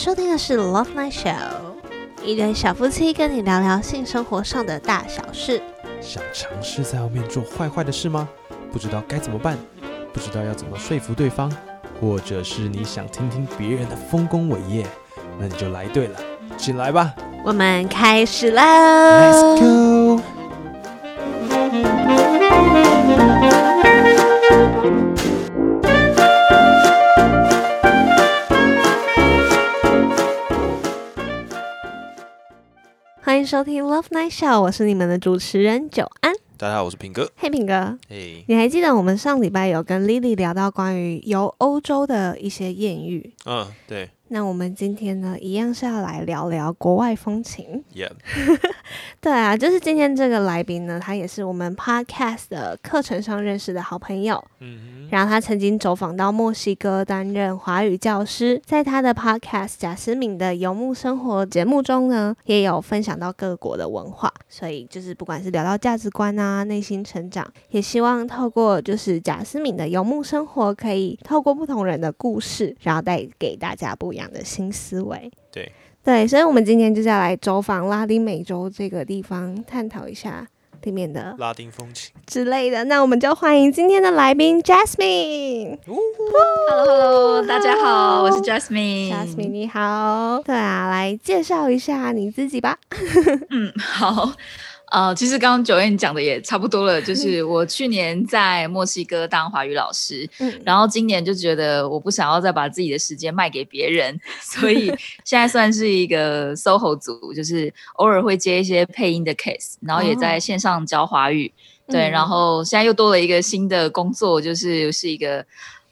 收听的是 Love Night Show，一对小夫妻跟你聊聊性生活上的大小事。想尝试在外面做坏坏的事吗？不知道该怎么办，不知道要怎么说服对方，或者是你想听听别人的丰功伟业，那你就来对了，进来吧我们开始喽，Let's go。收听 Love Night Show，我是你们的主持人久安。大家好，我是平哥。嘿，平哥，嘿，你还记得我们上礼拜有跟 Lily 聊到关于游欧洲的一些艳遇？嗯，对那我们今天呢，一样是要来聊聊国外风情。，Yeah，对啊，就是今天这个来宾呢，他也是我们 Podcast 的课程上认识的好朋友。嗯然后他曾经走访到墨西哥担任华语教师，在他的 podcast 贾思敏的游牧生活节目中呢，也有分享到各国的文化，所以就是不管是聊到价值观啊、内心成长，也希望透过就是贾思敏的游牧生活，可以透过不同人的故事，然后带给大家不一样的新思维。对对，所以我们今天就是要来走访拉丁美洲这个地方，探讨一下里面的拉丁风情。之类的。那我们就欢迎今天的来宾 Jasmine。Hello Hello，大家好，我是 Jasmine。Jasmine 你好，对啊，来介绍一下你自己吧。嗯，好。呃，其实刚刚九燕讲的也差不多了，就是我去年在墨西哥当华语老师，嗯，然后今年就觉得我不想要再把自己的时间卖给别人，所以现在算是一个 SOHO 组，就是偶尔会接一些配音的 case，然后也在线上教华语。对，嗯。然后现在又多了一个新的工作，就是是一个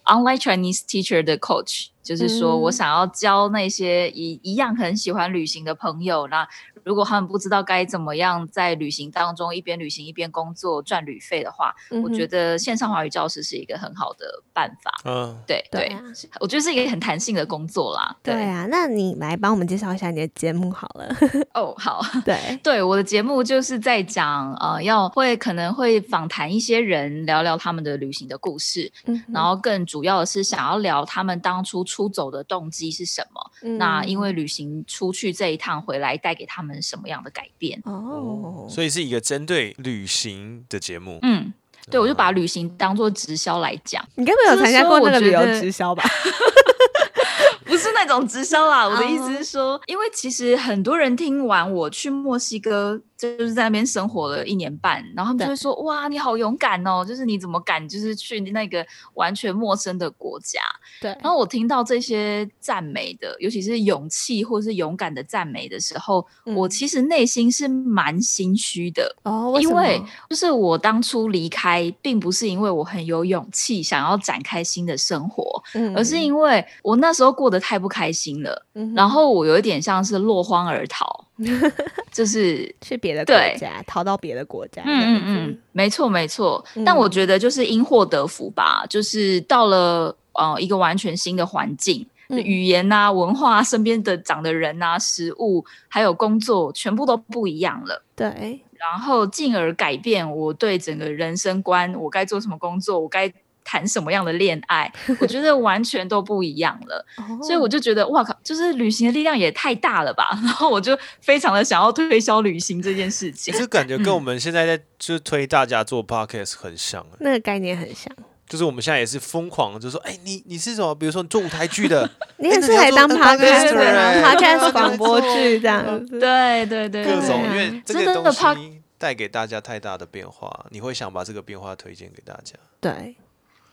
online Chinese teacher 的 coach，就是说嗯我想要教那些一一样很喜欢旅行的朋友，那如果他们不知道该怎么样在旅行当中一边旅行一边工作赚旅费的话，我觉得得线上华语教师是一个很好的办法。嗯，对对，对啊，我觉得是一个很弹性的工作啦。对啊，那你来帮我们介绍一下你的节目好了。哦，好。对，对，我的节目就是在讲，呃，要会可能会访谈一些人，聊聊他们的旅行的故事，嗯然后更主要的是想要聊他们当初出走的动机是什么。嗯那因为旅行出去这一趟回来，带给他们什么样的改变？哦，所以是一个针对旅行的节目。嗯，对，我就把旅行当做直销来讲，你该不会有参加过那个旅游直销吧？不是那种直销啦。我的意哦思是说，因为其实很多人听完我去墨西哥，就是在那边生活了一年半，然后他们就会说：“哇，你好勇敢哦！就是你怎么敢，就是去那个完全陌生的国家？”对，然后我听到这些赞美的，尤其是勇气或是勇敢的赞美的时候，嗯我其实内心是蛮心虚的。哦，为因为就是我当初离开，并不是因为我很有勇气想要展开新的生活，嗯而是因为我那时候过得太不开心了，嗯然后我有一点像是落荒而逃，就是 去别的国家，逃到别的国家，嗯嗯嗯，没错没错。嗯但我觉得就是因祸得福吧，就是到了呃一个完全新的环境。嗯语言啊、文化、身边的长的人啊、食物，还有工作，全部都不一样了。对，然后进而改变我对整个人生观，我该做什么工作，我该谈什么样的恋爱，我觉得完全都不一样了。哦所以我就觉得，哇靠，就是旅行的力量也太大了吧！然后我就非常的想要推销旅行这件事情就。感觉跟我们现在在就是推大家做 podcast 很像啊，那个概念很像。就是我们现在也是疯狂，就说，哎，你你是什么？比如说你做舞台剧的，你很那适合当 podcast podcaster 哎 podcast 广播剧这样子。对对对，各种，对因为这真的个东西带给大家太大的变化，你会想把这个变化推荐给大家。对，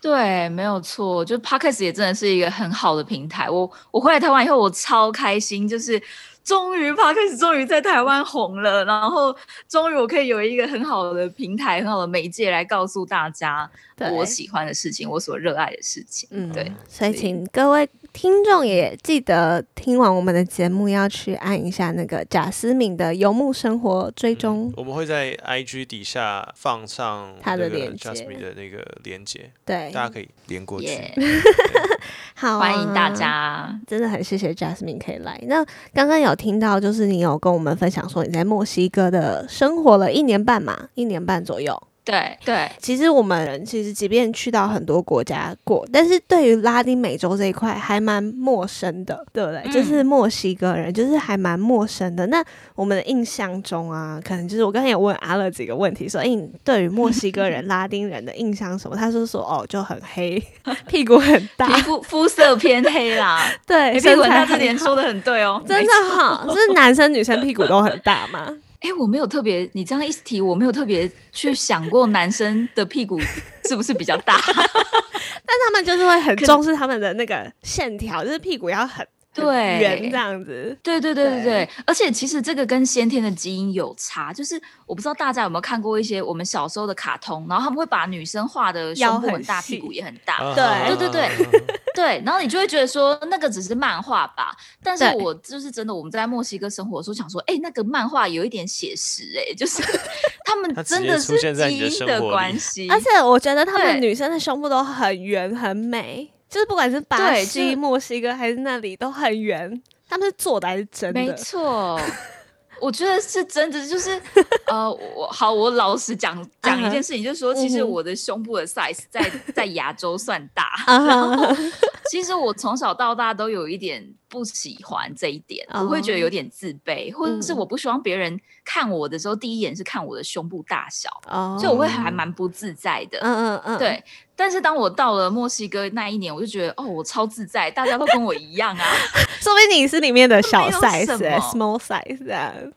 对，没有错，就 Podcast 也真的是一个很好的平台。我我回来台湾以后，我超开心，就是终于 Podcast 终于在台湾红了，然后终于我可以有一个很好的平台、很好的媒介来告诉大家对我喜欢的事情，我所热爱的事情。嗯，对，所以请各位听众也记得听完我们的节目，要去按一下那个贾思敏的游牧生活追踪。我们会在 IG 底下放上他的那个链接 Jasmine 的那个连接，对，大家可以连过去。耶、好、啊，欢迎大。家。真的很谢谢 Jasmine 可以来。那刚刚有听到，就是你有跟我们分享说你在墨西哥的生活了一年半嘛，一年半左右。对对，其实我们人其实即便去到很多国家过，但是对于拉丁美洲这一块还蛮陌生的，对不对？嗯就是墨西哥人，就是还蛮陌生的。那我们的印象中啊，可能就是我刚才也问阿乐几个问题，说，哎、你对于墨西哥人、拉丁人的印象什么？他就说，哦，就很黑，屁股很大皮，肤肤色偏黑啦，对，哎，屁身股很大这点说的很对哦，真的好，是男生女生屁股都很大吗？哎、我没有特别，你这样一提，我没有特别去想过男生的屁股是不是比较大。但他们就是会很重视他们的那个线条，就是屁股要很很对。人这样子。对对对对对对，而且其实这个跟先天的基因有差，就是我不知道大家有没有看过一些我们小时候的卡通，然后他们会把女生画的胸部很大，屁股也很大，对对对对对，然后你就会觉得说那个只是漫画吧，但是我就是真的，我们在墨西哥生活的时候想说，哎，那个漫画有一点写实，哎，就是 他们真的是基因的关 系，而且我觉得他们女生的胸部都很圆很美，就是不管是巴西、就是墨西哥还是那里都很圆。他们是做的还是真的没？错，我觉得是真的，就是 呃，我好，我老实讲讲一件事情，就是说，其实我的胸部的 size 在在亚洲算大，啊然后 其实我从小到大都有一点不喜欢这一点，我会觉得有点自卑，或者是嗯我不希望别人看我的时候，第一眼是看我的胸部大小，哦所以我会还蛮不自在的。嗯嗯嗯，对，但是当我到了墨西哥那一年，我就觉得哦，我超自在，大家都跟我一样啊。说不定你是里面的小没有 size。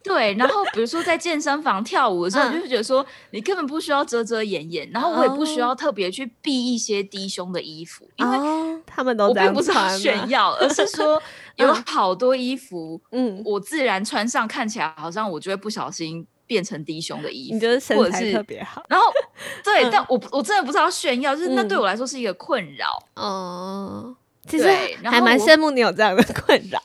对，然后比如说在健身房跳舞的时候，嗯你就会觉得说你根本不需要遮遮掩掩，然后我也不需哦要特别去避一些低胸的衣服，因为哦，他们都我这不是炫耀，而是说有嗯好多衣服嗯，我自然穿上看起来好像我就会不小心变成低胸的衣服，你觉得身材或者是特别好然后 对，嗯但我我真的不知道炫耀，就是那对嗯我来说是一个困扰。哦。其实对然还蛮羡慕你有这样的困扰。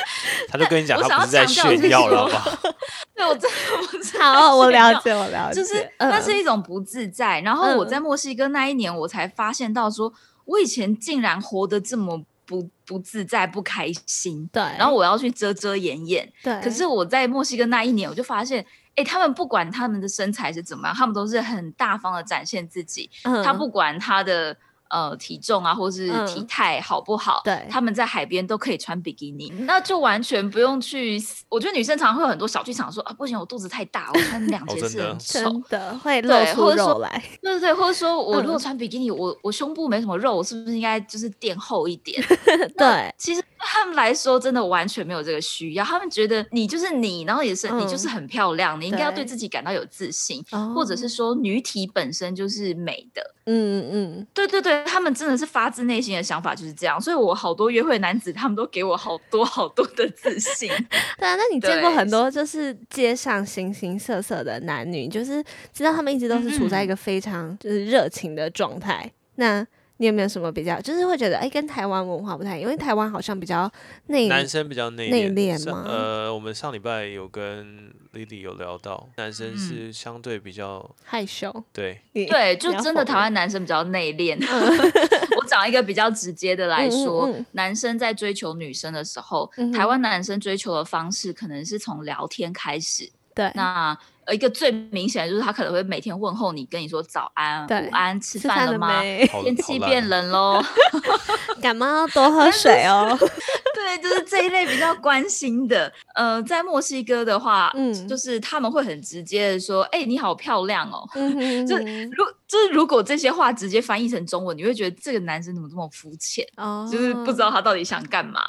他就跟你讲，我想要他不是在强调炫耀了，好是不好？对我真的不知道好，我了解，我了解，就是嗯那是一种不自在。然后我嗯在墨西哥那一年，我才发现到说，我以前竟然活得这么不不自在、不开心。对，然后我要去遮遮掩掩，对，可是我在墨西哥那一年，我就发现，哎，他们不管他们的身材是怎么样，他们都是很大方的展现自己。嗯他嗯不管他的呃体重啊，或是嗯体态好不好，对他们在海边都可以穿比基尼，那就完全不用去。我觉得女生常常会有很多小剧场说啊，不行，我肚子太大，我穿两节哦真的是很丑。真的会露出肉来，对对对，或者说 我如果嗯穿比基尼，我我胸部没什么肉，我是不是应该就是垫厚一点？对，其实对他们来说，真的完全没有这个需要。他们觉得你就是你，然后也是、你就是嗯很漂亮，你应该要对对自己感到有自信，或者是哦说女体本身就是美的。嗯嗯对对对，他们真的是发自内心的想法就是这样，所以我好多约会男子，他们都给我好多好多的自信。嗯，对啊，那你见过很多就是街上形形色色的男女，就是知道他们一直都是处在一嗯个非常就是热情的状态。那你有没有什么比较，就是会觉得哎，跟台湾文化不太一样，因为台湾好像比较内男生比较内内敛上敛吗呃，我们上礼拜有跟 Lily 有聊到，男生嗯是相对比较害羞，对，你对，就真的台湾男生比较内敛。我找一个比较直接的来说，嗯嗯嗯男生在追求女生的时候，台湾男生追求的方式可能是从聊天开始。对那呃一个最明显的就是他可能会每天问候你，跟你说早安、午安，吃吃饭了吗？天气变冷喽。感冒要多喝水哦。对，就是这一类比较关心的。呃，在墨西哥的话，嗯就是他们会很直接的说：“哎、你好漂亮哦。”嗯哼就嗯如 就是如果这些话直接翻译成中文，你会觉得这个男生怎么这么肤浅，哦，就是不知道他到底想干嘛。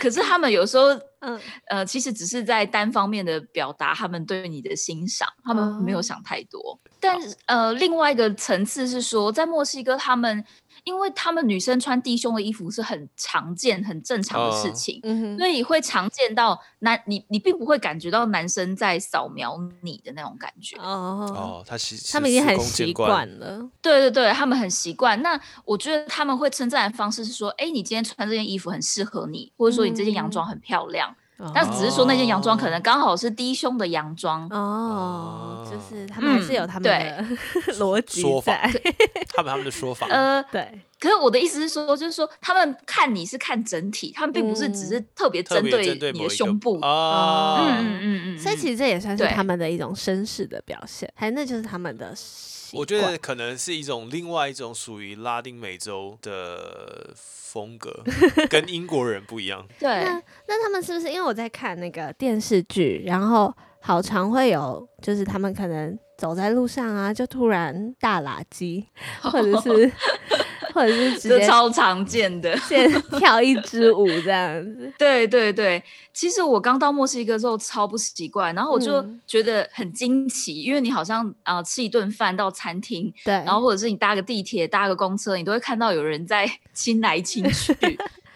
可是他们有时候，嗯呃，其实只是在单方面的表达他们对你的欣赏，他们没有哦想太多。但是呃，另外一个层次是说，在墨西哥，他们因为他们女生穿低胸的衣服是很常见、很正常的事哦情。嗯哼，所以会常见到男你你并不会感觉到男生在扫描你的那种感觉，哦，哦，他习他们已经很习惯惯了。对对对，他们很习惯。那我觉得他们会称赞的方式是说，哎，你今天穿这件衣服很适合你，或者说你这件洋装很漂亮。但只是说那件洋装可能刚好是低胸的洋装。哦，就是他们还是有嗯他们的 逻辑说法。在，他们他们的说法，呃，对，可是我的意思是说，就是说他们看你是看整体，他们并不是只是特别针对你的胸部。啊，嗯嗯嗯嗯，所以其实这也算是他们的一种绅士的表现，还那就是他们的习我觉得可能是一种另外一种属于拉丁美洲的风格，跟英国人不一样。对那那他们是不是因为我在看那个电视剧，然后好常会有，就是他们可能走在路上啊，就突然大垃圾，或者是 或者是直接超常见的。先跳一支舞这样子。对对对，其实我刚到墨西哥之后超不习惯，然后我就嗯觉得很惊奇，因为你好像啊、呃吃一顿饭到餐厅，对，然后或者是你搭个地铁、搭个公车，你都会看到有人在 亲来亲去。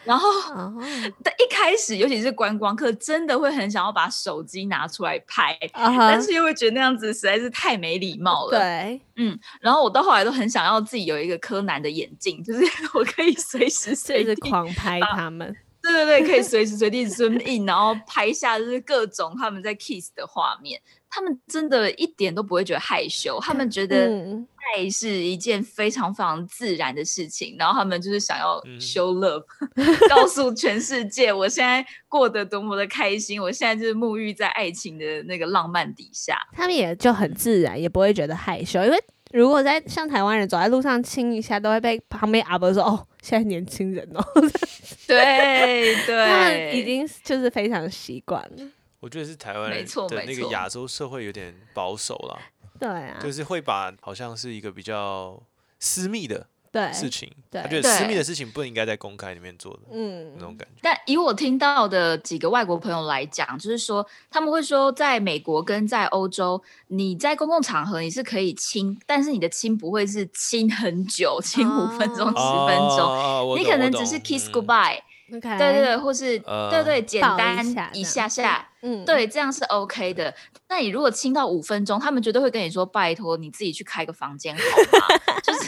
然后，哦，但一开始，尤其是观光客，真的会很想要把手机拿出来拍，但是又会觉得那样子实在是太没礼貌了。对，嗯然后我到后来都很想要自己有一个柯南的眼镜，就是 我可以随时随地，狂拍啊他们。对对对，可以随时随地 zoom in，然后拍下就是各种他们在 kiss 的画面。他们真的一点都不会觉得害羞，他们觉得嗯，爱是一件非常非常自然的事情，然后他们就是想要嗯 show love，告诉全世界我现在过得多么的开心，我现在就是沐浴在爱情的那个浪漫底下。他们也就很自然，也不会觉得害羞，因为。如果在像台湾人走在路上亲一下，都会被旁边阿伯说：“哦，现在年轻人哦。对”他们对，已经就是非常习惯了。我觉得是台湾人的那个亚洲社会有点保守啦，对啊，就是会把好像是一个比较私密的对，事情，对他觉得私密的事情不应该在公开里面做的嗯那种感觉。但以我听到的几个外国朋友来讲，就是说他们会说，在美国跟在欧洲，你在公共场合你是可以亲，但是你的亲不会是亲很久，亲五分钟、十哦分钟，哦你可能只是 kiss 嗯 goodbye，、对对对，或是、呃对对简单一下下下，嗯，对，这样是 OK 的。那你如果亲到五分钟，他们绝对会跟你说，拜托你自己去开个房间好吗？就是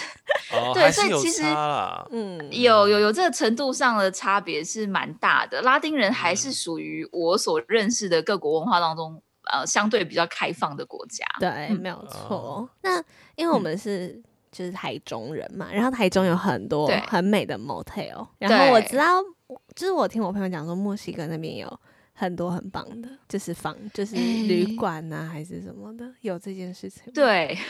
哦，对所以其实。嗯，有有有这个程度上的差别是蛮大的。拉丁人还是属于我所认识的各国文化当中，呃，相对比较开放的国家。对，嗯没有哦错。那因为我们是就是台中人嘛，然后台中有很多很美的 motel，然后我知道，就是我听我朋友讲说，墨西哥那边有很多很棒的，就是房，就是旅诶馆啊、还是什么的，有这件事情。对。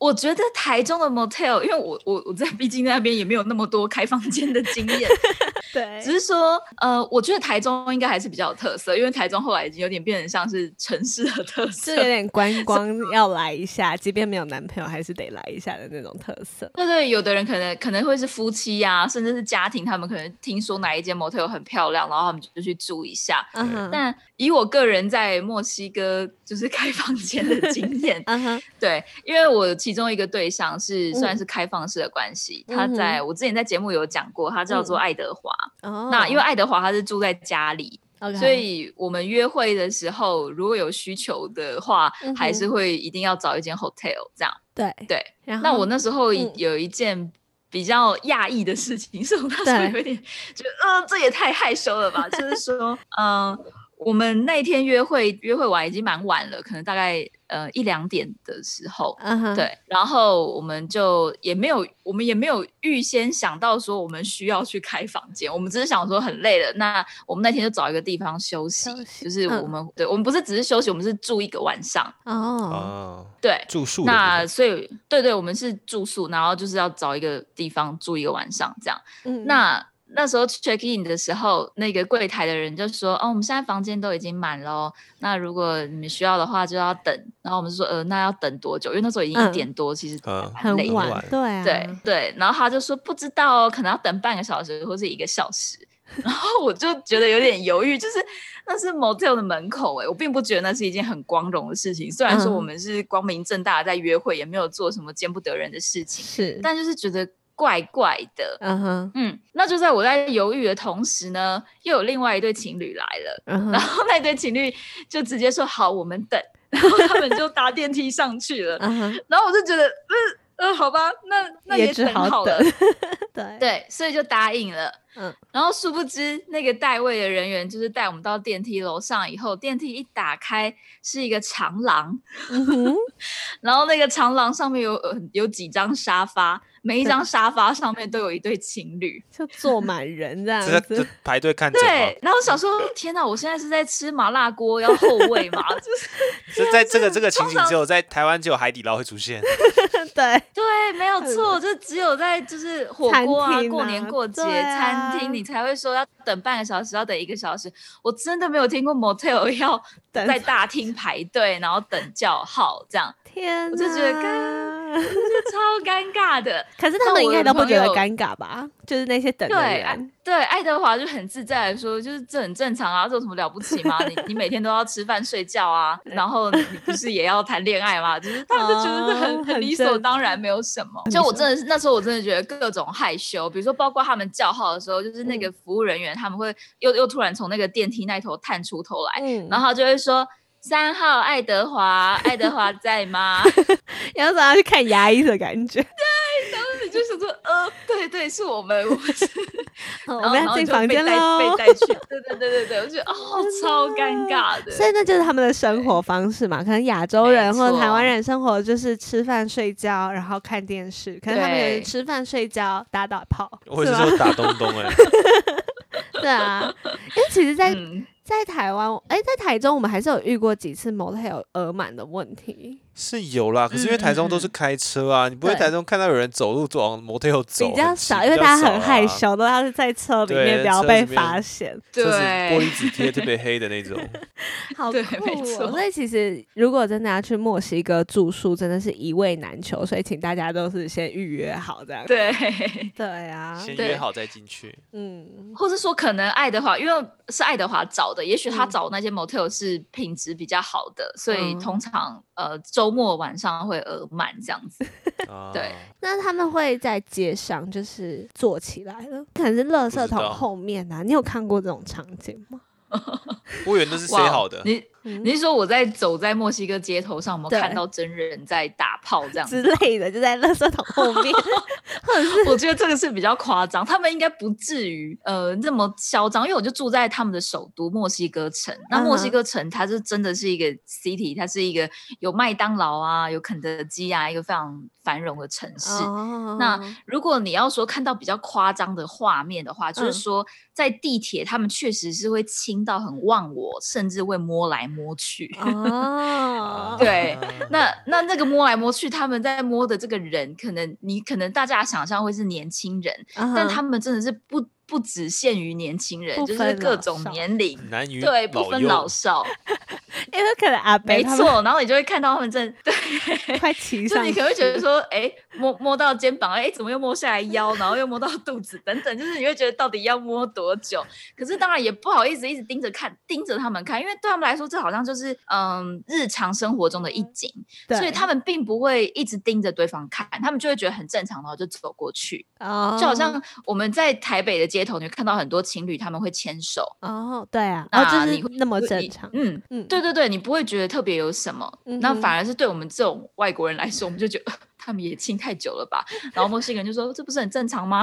我觉得台中的 motel，因为我我我在毕竟那边也没有那么多开房间的经验，对只是说，呃，我觉得台中应该还是比较有特色，因为台中后来已经有点变成像是城市的特就色有。点观光要来一下，即便没有男朋友，还是得来一下的那种特色。对对，有的人可能可能会是夫妻呀、甚至是家庭，他们可能听说哪一间 motel 很漂亮，然后他们就去住一下。嗯哼，但以我个人在墨西哥就是开房间的经验，嗯哼，对，因为我其中一个对象是嗯算是开放式的关系，他在我之前在节目有讲过，他叫做嗯爱德华。哦，那因为爱德华他是住在家里所以我们约会的时候如果有需求的话，嗯还是会一定要找一间 hotel 这样。对对，那我那时候嗯有一件。比较讶异的事情，是我那时候有点觉得，呃，这也太害羞了吧？就是说，嗯、我们那一天约会，约会完已经蛮晚了，可能大概呃一两点的时候，对，然后我们就也没有，我们也没有预先想到说我们需要去开房间，我们只是想说很累了，那我们那天就找一个地方休息，休息就是嗯我们、对我们不是只是休息，我们是住一个晚上，哦，啊，对。住宿那所以，对对，我们是住宿，然后就是要找一个地方住一个晚上这样。嗯，那那时候 check in 的时候，那个柜台的人就说：“哦，我们现在房间都已经满了哦，那如果你们需要的话就要等。”然后我们就说：“呃，那要等多久？”因为那时候已经嗯一点多，其实很很晚晚，对啊，对对，然后他就说不知道哦，可能要等半个小时或是一个小时。然后我就觉得有点犹豫，就是那是 motel 的门口哎，我并不觉得那是一件很光荣的事情。虽然说嗯我们是光明正大的在约会，也没有做什么见不得人的事情，是，但就是觉得怪怪的。嗯哼，嗯，那就在我在犹豫的同时呢，又有另外一对情侣来了，然后那对情侣就直接说好，我们等，然后他们就搭电梯上去了。然后我就觉得，嗯呃，好吧，那那也只等好了。好等，，对，对，所以就答应了。嗯然后殊不知那个带位的人员就是带我们到电梯楼上以后，电梯一打开是一个长廊，嗯哼，然后那个长廊上面有呃有几张沙发，每一张沙发上面都有一对情侣。就坐满人这样子这。排队看对？，然后想说，天哪，我现在是在吃麻辣锅要后位吗？就是是在这个这个情景只有在台湾只有海底捞会出现。对，对，没有错，就只有在就是火锅啊，厅过年啊过节、对啊餐厅，你才会说要等半个小时，要等一个小时。我真的没有听过 motel 要在大厅排队，然后等叫号这样，天哪，我就觉得这超尴尬的。可是他们应该都不觉得尴尬吧？就是那些等的人，对，爱德华就很自在的说，就是这很正常啊，这有什么了不起吗？你你每天都要吃饭睡觉啊，然后你你不是也要谈恋爱吗？就是他们就觉得这很、哦很很理所当然，没有什么。就我真的是那时候我真的觉得各种害羞，比如说包括他们叫号的时候，就是那个服务人员他们会又又突然从那个电梯那头探出头来，嗯，然后他就会说。三号爱德华，爱德华在吗？有种要去看牙医的感觉。对，当时就想说，呃，对对，是我们，我们 要进房间喽。被带去，对对对对对，我觉得哦，超尴尬的。所以那就是他们的生活方式嘛，可能亚洲人或者台湾人生活就是吃饭睡觉，然后看电视，可能他们吃饭睡觉打打炮，我是是？说打东东哎，对啊，因为其实在，嗯，在台湾，哎、在台中我们还是有遇过几次 motel 额满的问题，是有啦。可是因为台中都是开车啊，你不会台中看到有人走路走往 motel 走，比较少，因为比较大家很害羞，都要是在车里面不要被发现。对玻对，璃纸贴特别黑的那种。好酷哦！没错所以其实如果真的要去墨西哥住宿，真的是一位难求，所以请大家都是先预约好这样。对，对啊，对先约好再进去。嗯，或是说可能爱德华，因为是爱德华找的，也许他嗯找那些 motel 是品质比较好的，所以嗯通常呃周末晚上会额满这样子。啊对那他们会在街上就是坐起来了，可能是垃圾桶后面啊。你有看过这种场景吗？我以为那是哇好的，你嗯你是说我在走在墨西哥街头上，我们看到真人在打炮这样之子？类的，就在垃圾桶后面，我觉得这个是比较夸张，他们应该不至于呃那么嚣张，因为我就住在他们的首都墨西哥城。那墨西嗯哥城它是真的是一个 city，它是一个有麦当劳啊，有肯德基啊，一个非常繁荣的城市。哦那如果你要说看到比较夸张的画面的话，就是嗯说在地铁，他们确实是会亲到很忘我，甚至会摸来摸去。哦，对啊那那那个摸来摸去，他们在摸的这个人，可能你可能大家想象会是年轻人，嗯，但他们真的是不不只限于年轻人，就是各种年龄，男女对，不分老少，因为可能阿北没错。然后你就会看到他们正对，快骑上去，就你可能会觉得说，哎，摸摸到肩膀，哎，怎么又摸下来腰，然后又摸到肚子等等，就是你会觉得到底要摸多久？可是当然也不好意思一直盯着看，盯着他们看，因为对他们来说，这好像就是嗯日常生活中的一景，对所以他们并不会一直盯着对方看，他们就会觉得很正常，然后就走过去。哦，就好像我们在台北的街头，你会看到很多情侣他们会牵手，哦，对啊，哦，那你会就是那么你正常，嗯，嗯，对对对，你不会觉得特别有什么，那反而是对我们这种外国人来说，我们就觉得。他们也亲太久了吧？然后墨西哥人就说：“这不是很正常吗？”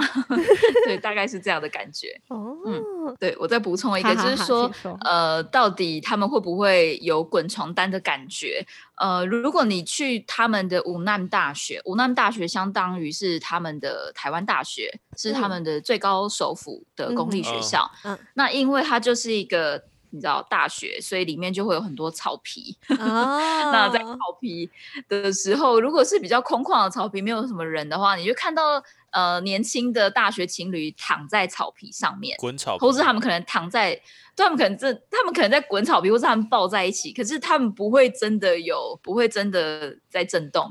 对，大概是这样的感觉。哦，嗯对我再补充一个，好好好就是说，呃，到底他们会不会有滚床单的感觉？呃，如果你去他们的武南大学，武南大学相当于是他们的台湾大学，是他嗯们的最高首府的公立学嗯校。嗯那因为它就是一个你知道大学，所以里面就会有很多草皮。哦，那在草皮的时候，如果是比较空旷的草皮，没有什么人的话，你就看到呃年轻的大学情侣躺在草皮上面。滚草或是他们可能躺在，对他们可能这，他们可能在滚草皮，或是他们抱在一起，可是他们不会真的有，不会真的在震动，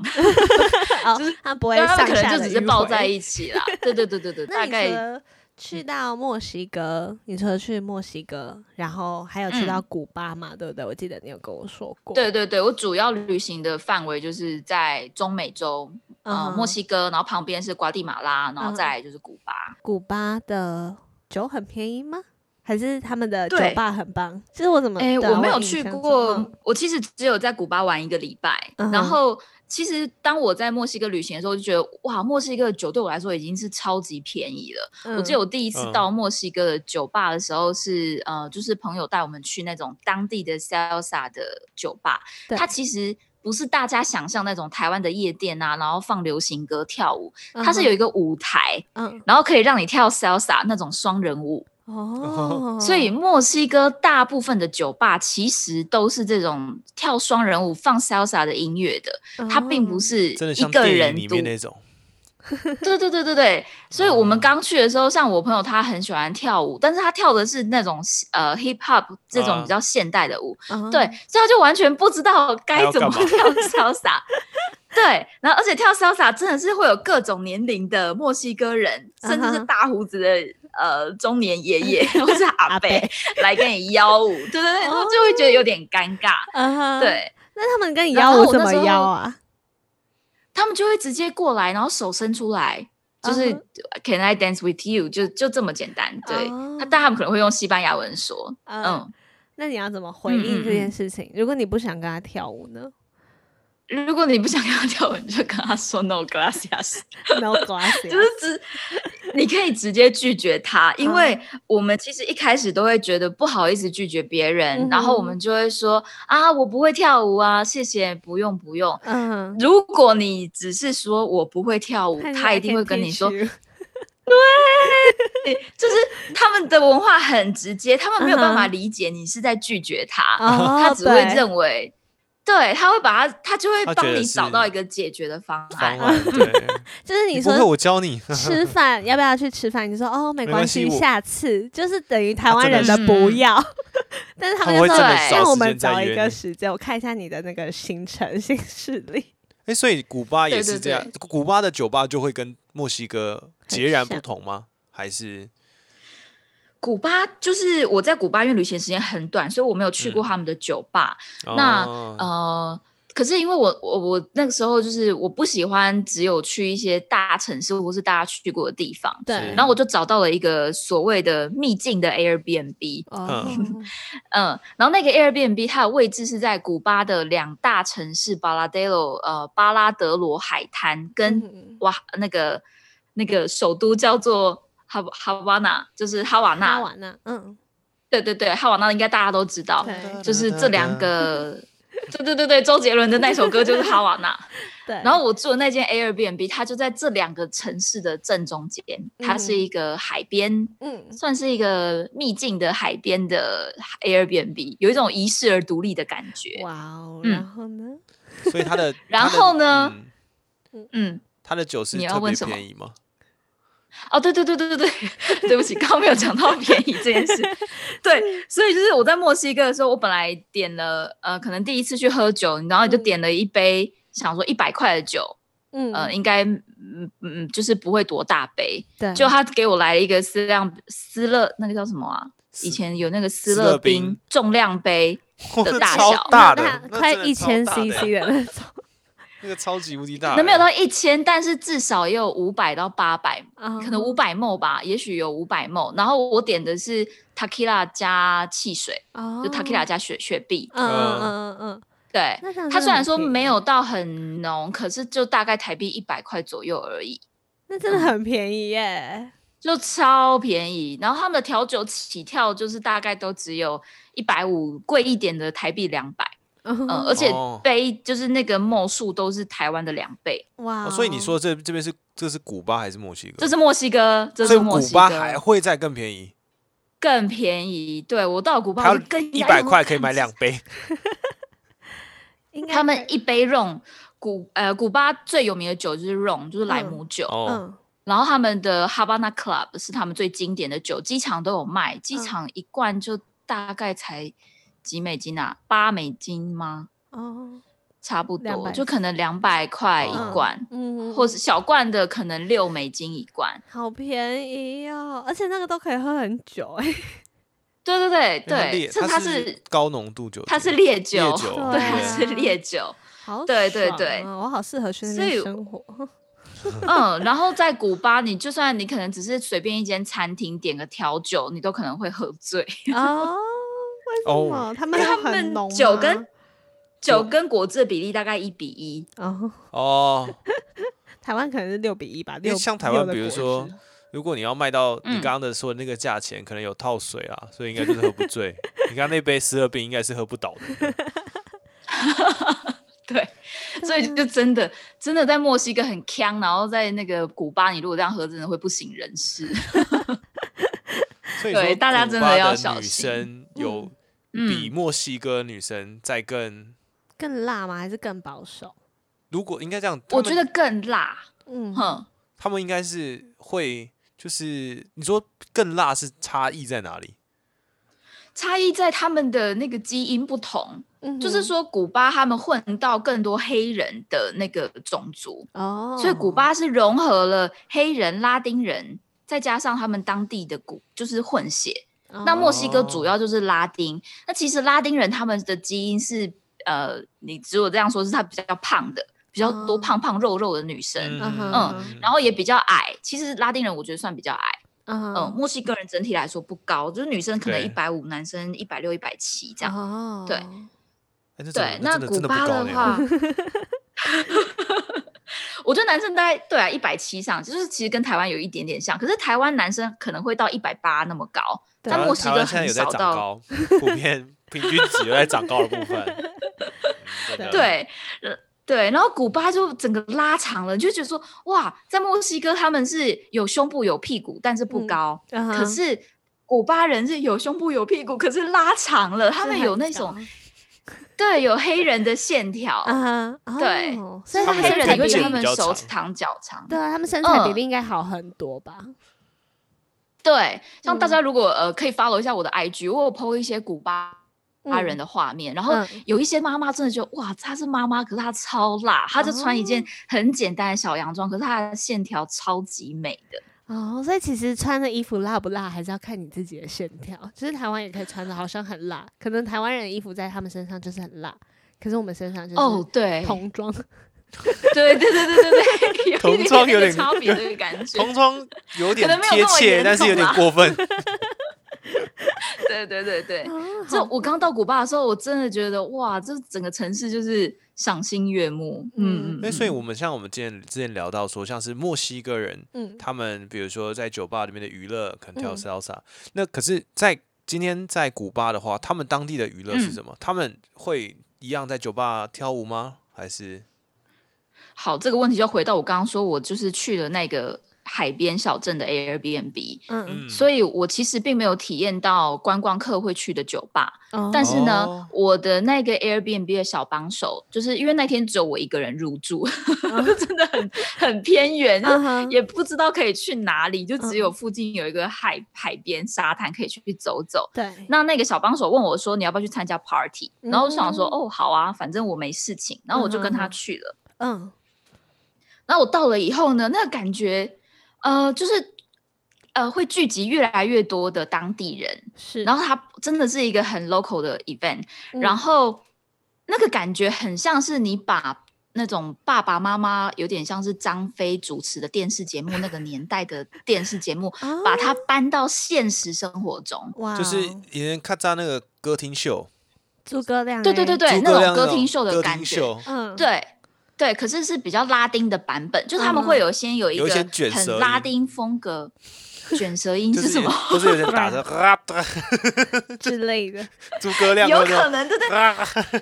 哦，他不会对，他们可能就只是抱在一起啦。对对对对对，大概了去到墨西哥，你说去墨西哥，然后还有去到嗯古巴嘛，对不对？我记得你有跟我说过。对对对，我主要旅行的范围就是在中美洲，呃，嗯哼墨西哥，然后旁边是瓜地马拉，然后嗯再来就是古巴。古巴的酒很便宜吗？还是他们的酒吧很棒？其实我怎么？我没有去过嗯，我其实只有在古巴玩一个礼拜，嗯然后其实当我在墨西哥旅行的时候，就觉得哇，墨西哥的酒对我来说已经是超级便宜了。我记得我第一次嗯到墨西哥的酒吧的时候是，呃，就是朋友带我们去那种当地的 salsa 的酒吧，它其实不是大家想象那种台湾的夜店啊，然后放流行歌跳舞，它是有一个舞台，嗯然后可以让你跳 salsa 那种双人舞。哦，所以墨西哥大部分的酒吧其实都是这种跳双人舞、放 salsa 的音乐的，它并不哦。是真的一个人里面那种，对对对对对，所以我们刚去的时候，像我朋友他很喜欢跳舞，但是他跳的是那种呃 hip hop 这种啊。比较现代的舞，哦。对，所以他就完全不知道该怎么跳 salsa。对，然后而且跳 salsa 真的是会有各种年龄的墨西哥人，甚至是大胡子的呃中年爷爷 或是阿伯 来跟你邀舞，对对对，然后就会觉得有点尴尬。对，那他们跟你然邀舞怎么邀啊？他们就会直接过来，然后手伸出来，就是、嗯 Can I dance with you？就就这么简单。对，哦他但他们可能会用西班牙文说，嗯嗯，那你要怎么回应这件事情？如果你不想跟他跳舞呢如果你不想跟他跳舞，你就跟他说 No gracias，？No gracias，就是直，你可以直接拒绝他，因为啊我们其实一开始都会觉得不好意思拒绝别人，嗯然后我们就会说啊，我不会跳舞啊，谢谢，不用不用。嗯，如果你只是说我不会跳舞，他一定会跟你说 you 就是他们的文化很直接，他们没有办法理解你是在拒绝他，哦他只会认为，对他会把他，他就会帮你找到一个解决的方案。方案 对，就是你你不我教你，吃饭要不要去吃饭？你说哦没没关系，下次就是等于台湾人的不要，但是他他们就说让我们找一个时间，我看一下你的那个行程行事历。哎，所以古巴也是这样，古巴的酒吧就会跟墨西哥截然不同吗？还是古巴就是我在古巴，因为旅行时间很短，所以我没有去过嗯。他们的酒吧。那哦。呃，可是因为我我我那个时候就是我不喜欢只有去一些大城市或是大家去过的地方，对。然后我就找到了一个所谓的秘境的 Airbnb，哦，嗯，然后那个 Airbnb 它的位置是在古巴的两大城市巴拉德罗呃巴拉德罗海滩跟嗯。哇那个那个首都叫做哈哈瓦那，就是哈瓦那嗯，对对对，哈瓦那应该大家都知道，就是这两个。对对对对，周杰伦的那首歌就是哈瓦那。对，然后我住的那间 Airbnb，它就在这两个城市的正中间，它是嗯一个海边，嗯，算是一个秘境的海边的 Airbnb，有一种遗世而独立的感觉。哇哦，嗯。然后呢？所以他的，然后呢？嗯。嗯，他的酒是你要特别问什么？便宜吗？哦，对对对对对对，对不起，刚刚没有讲到 便宜这件事。对，所以就是我在墨西哥的时候，我本来点了呃，可能第一次去喝酒，然后就嗯点了一杯，想说一百块的酒，嗯，呃，应该嗯嗯，就是不会多大杯。对，就他给我来了一个思量思乐，那个叫什么啊？以前有那个斯乐冰冰重量杯，的大小大的快一千 CC 的那种，那个超级无敌大的，那没有到一千，但是至少也有五百到八百，可可能五百 ml 吧，也许有五百 ml。然后我点的是 Takila 加汽水，哦，就 Takila 加雪雪碧。嗯嗯嗯嗯对那这样，它虽然说没有到很浓，可是就大概台币一百块左右而已。嗯，那真的很便宜耶。就超便宜，然后他们的调酒起跳就是大概都只有一百五，贵一点的台币两百，嗯嗯，而且哦杯就是那个墨数都是台湾的两倍。哇哦，所以你说这这边是这是古巴还是墨西哥？这是墨西哥，这所以古是墨西哥，巴还会再更便宜，更便宜。对我到古巴一百块可以买两杯，他们一杯 rom 古呃古巴最有名的酒就是 rum，就是莱姆酒。哦，嗯然后他们的 Havana Club 是他们最经典的酒，机场都有卖，嗯机场一罐就大概才几美金啊？八美金吗？哦，差不多，就可能两百块一嗯罐，嗯，或是小罐的可能六美金一罐。好便宜哦，而且那个都可以喝很久哎。对对对它对，烈它是它是高浓度酒，它是烈酒，烈酒对，它是烈酒。好对对爽对啊我好适合去生活。嗯，然后在古巴，你就算你可能只是随便一间餐厅点个调酒，你都可能会喝醉。哦，为什哦么他们他们酒跟酒跟果汁的比例大概一比一。哦，哦，台湾可能是六比一吧。因为六像台湾，比如说，如果你要卖到你嗯刚刚的说的那个价钱，可能有套水啊，所以应该就是喝不醉。你刚刚那杯十二冰应该是喝不倒的。对，所以就真的真的在墨西哥很呛，然后在那个古巴，你如果这样喝，真的会不省人事。对大家真的要小女心生有嗯比墨西哥女生再更，更辣吗？还是更保守？如果应该这样，我觉得更辣，嗯，哼。他们应该是会，就是你说更辣是差异在哪里？差异在他们的那个基因不同，嗯就是说古巴他们混到更多黑人的那个种族，哦，所以古巴是融合了黑人、拉丁人，再加上他们当地的古就是混血。哦，那墨西哥主要就是拉丁，那其实拉丁人他们的基因是呃，你只有这样说，是他比较胖的，比较多哦胖胖肉肉的女生，嗯然后也比较矮。其实拉丁人我觉得算比较矮，嗯嗯，墨西哥人整体来说不高，就是女生可能对一百五，男生一百六、一百七这样。哦，对对那古巴的话 我觉得男生大概对啊一百七上，就是其实跟台湾有一点点像，可是台湾男生可能会到一百八那么高，对在墨西哥很少到。高，普遍平均值有在长高的部分。对，呃对，然后古巴就整个拉长了，你就觉得说哇，在墨西哥他们是有胸部有屁股，但是不嗯高，可是古巴人是有胸部有屁股，可是拉长了，他们有那种高 对有黑人的线条，啊哈，对哦所以他们黑他身材比例人你会觉得他们手长长脚长，对啊，他们身材比嗯例应该好很多吧？对，像大嗯家如果呃可以 follow 一下我的 IG，我有 PO 一些古巴巴人嗯的画面，然后嗯有一些妈妈真的就哇，她是妈妈，可是她超辣，她就穿一件哦很简单的小洋装，可是她的线条超级美的。哦，所以其实穿的衣服辣不辣，还是要看你自己的线条。就是台湾也可以穿的好像很辣，可能台湾人的衣服在他们身上就是很辣，可是我们身上就是哦，对，童装。对对对对对对，有童装有点差别的感觉。童装有点可能没有贴切，但是有点过分。对对对对，哦这我刚到古巴的时候，我真的觉得哇，这整个城市就是赏心悦目。嗯嗯，那所以，嗯。我们像我们之前之前聊到说，像是墨西哥人，嗯。他们比如说在酒吧里面的娱乐，可能跳嗯。salsa，、那可是，在今天在古巴的话，他们当地的娱乐是嗯。什么？他们会一样在酒吧跳舞吗？还是？好，这个问题就回到我刚刚说，我就是去了那个海边小镇的 Airbnb，嗯，嗯，所以我其实并没有体验到观光客会去的酒吧。哦但是呢，哦我的那个 Airbnb 的小帮手，就是因为那天只有我一个人入住，真的很很偏远，嗯也不知道可以去哪里，就只有嗯附近有一个海海边沙滩可以去走走。对，那那个小帮手问我说：“你要不要去参加 party？” 然后我想说：“嗯哦，好啊，反正我没事情。”然后我就跟他去了。嗯然后我到了以后呢，那个感觉，呃，就是呃，会聚集越来越多的当地人，是，然后它真的是一个很 local 的 event，、嗯。然后那个感觉很像是你把那种爸爸妈妈有点像是张飞主持的电视节目那个年代的电视节目，哦把它搬到现实生活中。哇，就是以前看在那个歌厅秀，诸葛亮，对对对，对，那种歌厅秀的感觉，嗯，对。对，可是是比较拉丁的版本，就是他们会有先有一个很拉丁风格，卷舌音是是什么？都是有点打着 啊，之类的，诸葛亮有可能，对对啊，对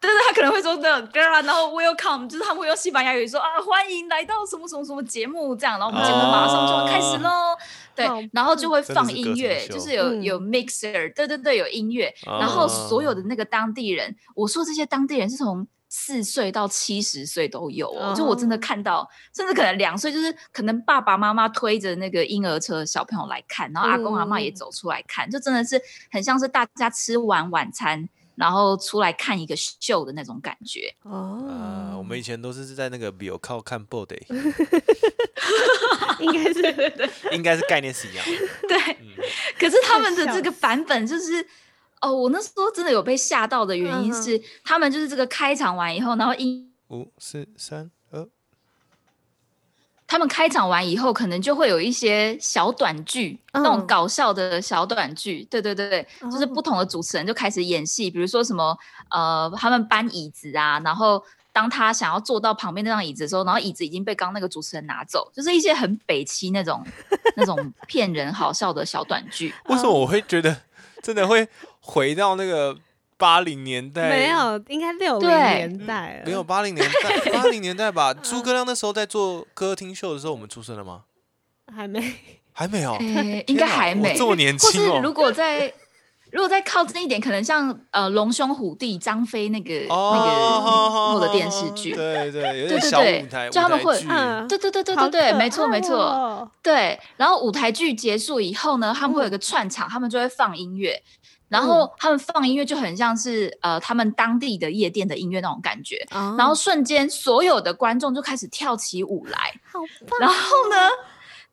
对，他可能会说那种 girl，然后 welcome，就是他们会用西班牙语说啊，欢迎来到什么什么什么节目这样，然后我们节目马上就要开始喽。对，然后就会放音乐，秀就是有嗯。有 mixer，对对对，有音乐，然后所有的那个当地人，我说这些当地人是从。四岁到七十岁都有哦，就我真的哦看到，甚至可能两岁，就是可能爸爸妈妈推着那个婴儿车小朋友来看，然后阿公阿妈也嗯走出来看，就真的是很像是大家吃完晚餐，然后出来看一个秀的那种感觉。哦呃，，我们以前都是在那个比有靠看 body，应该是对对对应该是概念是一样的。对，嗯，可是他们的笑这个版本就是。哦，我那时候真的有被吓到的原因是，他们就是这个开场完以后，然后一五四三二，他们开场完以后，可能就会有一些小短剧，那种嗯搞笑的小短剧。对对对对，就是哦不同的主持人就开始演戏，比如说什么呃，他们搬椅子啊，然后当他想要坐到旁边那张椅子的时候，然后椅子已经被刚那个主持人拿走，就是一些很北七那种那种骗人好笑的小短剧。为什么我会觉得真的会回到那个八零年代？没有，应该六零年代没有八零年代，八零年代吧。诸葛亮那时候在做歌厅秀的时候，我们出生了吗？还没。还没有。诶，应该还没，我这么年或轻哦是如果在如果再靠近一点，可能像呃龙兄虎弟张飞那个、哦，那个好后的电视剧。对对，有点小对对舞台，就他们会舞台剧嗯对对对对好对对，没错没错，哦对。然后舞台剧结束以后呢，他们会有个串场，他们就会放音乐，然后他们放音乐就很像是呃他们当地的夜店的音乐那种感觉，哦。然后瞬间所有的观众就开始跳起舞来，好棒，然后呢，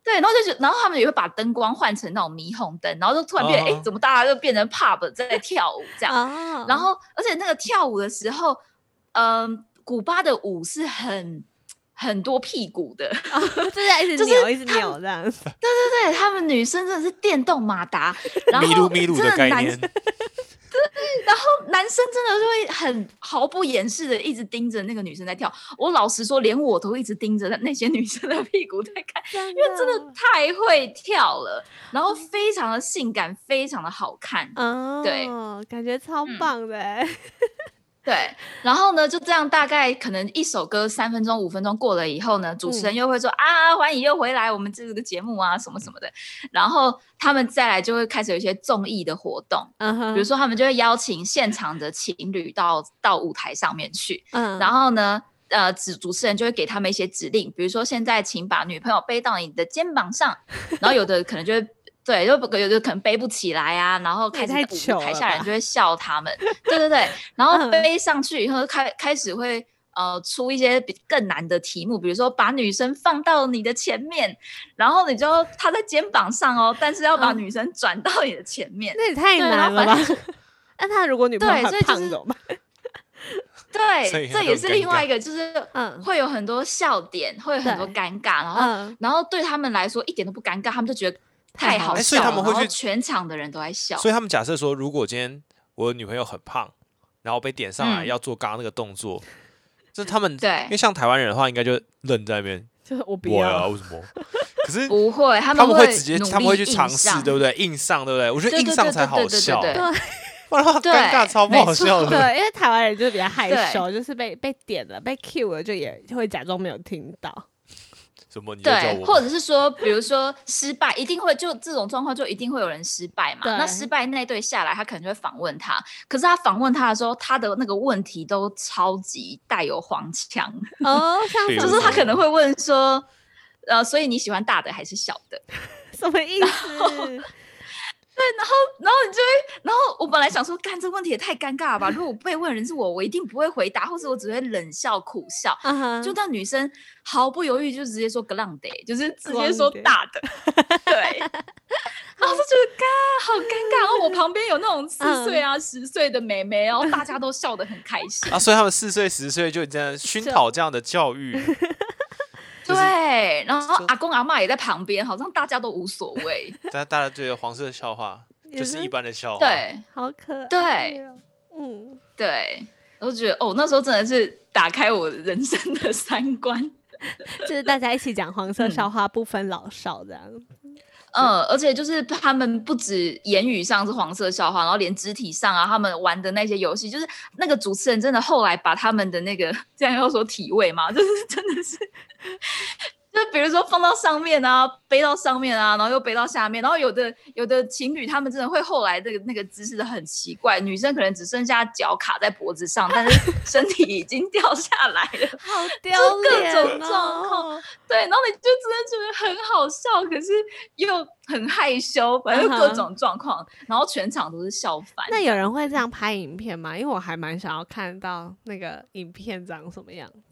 对，然后就觉，然后他们也会把灯光换成那种霓虹灯，然后就突然变，哎、哦怎么大家就变成 pub 在跳舞这样？哦。然后，而且那个跳舞的时候，嗯、古巴的舞是很很多屁股的，就是一直就是扭，一直扭这样子。对对他们女生真的是电动马达，然后真的概念，然后男生真的就会很毫不掩饰的一直盯着那个女生在跳。我老实说，连我都一直盯着那些女生的屁股在看，因因为真的太会跳了，然后非常的性感，非常的好看。哦，对，感觉超嗯棒的欸。对，然后呢，就这样大概可能一首歌三分钟、五分钟过了以后呢，主持人又会说、啊，欢迎又回来我们这个节目啊，什么什么的。然后他们再来就会开始有一些综艺的活动，比如说他们就会邀请现场的情侣到到舞台上面去，嗯，然后呢，呃，主主持人就会给他们一些指令，比如说现在请把女朋友背到你的肩膀上，然后有的可能就会。对，有有的可能背不起来啊，然后开始台下人就会笑他们，对对对，然后嗯背上去以后开开始会呃出一些比更难的题目，比如说把女生放到你的前面，然后你就她在肩膀上哦，但是要把嗯女生转到你的前面，那也太难了吧？那他如果女朋友很对所以就是胖怎么办？对，这也是另外一个，就是嗯会有很多笑点，会有很多尴尬，然后、嗯，然后对他们来说一点都不尴尬，他们就觉得太好笑会去全场的人都在笑。所以他们假设说，如果今天我女朋友很胖，然后被点上来嗯要做刚刚那个动作，这他们对因为像台湾人的话，应该就愣在那边，就是我不要，为什么？可是不会，他他们会会直接，他们会去尝试，对不对？硬上，对不对？我觉得硬上才好笑，对对 不然的话尴尬超不好笑的。对，因为台湾人就是比较害羞，就是被被点了、被 Q 了，就也就会假装没有听到。什么？你对，或者是说，比如说失败，一定会就这种状况，就一定会有人失败嘛。那失败那一对下来，他可能就会访问他，可是他访问他的时候，他的那个问题都超级带有黄腔，哦，像比如什么就是他可能会问说，呃，所以你喜欢大的还是小的？什么意思？然后然后你就会，然后我本来想说，干这个问题也太尴尬了吧？如果被问的人是我，我一定不会回答，或者我只会冷笑苦笑。嗯哼就那女生毫不犹豫就直接说 a n d 就是直接说大的，对。然后就觉得，干，好尴尬。然后我旁边有那种 四岁啊、十岁的妹妹，然后大家都笑得很开心。啊，所以他们四岁、十岁就这样熏陶这样的教育，就是对，然后阿公阿妈也在旁边，好像大家都无所谓。大家大家觉得黄色笑话也就是一般的笑话。，对好可爱对哦，嗯，对，我就觉得哦，那时候真的是打开我人生的三观。就是大家一起讲黄色嗯笑话，不分老少这样。嗯，而且就是他们不止言语上是黄色笑话，然后连肢体上啊，他们玩的那些游戏，就是那个主持人真的后来把他们的那个 这样要说体位嘛，就是真的是，就比如说放到上面啊，背到上面啊，然后又背到下面，然后有的有的情侣他们真的会后来这个那个姿势的很奇怪，女生可能只剩下脚卡在脖子上，但是身体已经掉下来了。好丢各脸种状哦况！对，然后你就真的觉得很好笑，可是又很害羞，反正各种状况然后全场都是笑翻。那有人会这样拍影片吗？因为我还蛮想要看到那个影片长什么样子。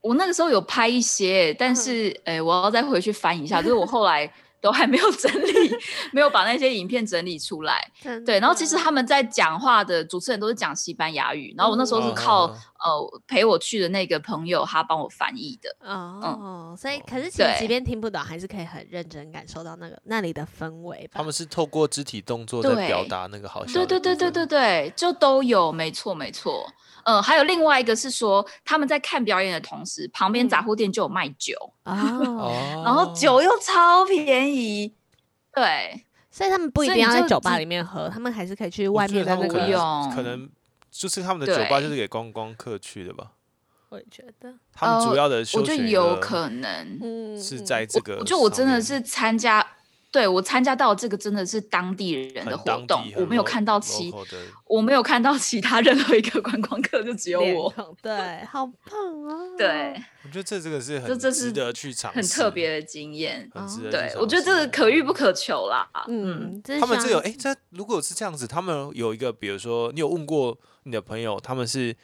我那个时候有拍一些，但是嗯诶、我要再回去翻一下，就是我后来都还没有整理，没有把那些影片整理出来。对，然后其实他们在讲话的主持人都是讲西班牙语，然后我那时候是嗯靠、嗯呃陪我去的那个朋友他帮我翻译的。哦，所以可是其实即便听不懂，还是可以很认真感受到那个那里的氛围吧。他们是透过肢体动作在表达那个好笑对对对对对对，就都有，没错没错。嗯，还有另外一个是说，他们在看表演的同时，旁边杂货店就有卖酒，啊，哦，然后酒又超便宜。对，所以他们不一定要在酒吧只里面喝，他们还是可以去外面的那觉得他们可不个。用能可能就是他们的酒吧就是给观光客去的吧。我也觉得，他们主要的休我觉得有可能。嗯，是嗯在这个就我真的是参加，对我参加到这个真的是当地人的活动我没有看到其我没有看到其他任何一个观光客，就只有我。对，好棒啊。对，我觉得这这个是很这是值得去尝试，很特别的经验。对，我觉得这个可遇不可求啦。嗯，他们这有像哎，这如果是这样子，他们有一个，比如说你有问过你的朋友，他们是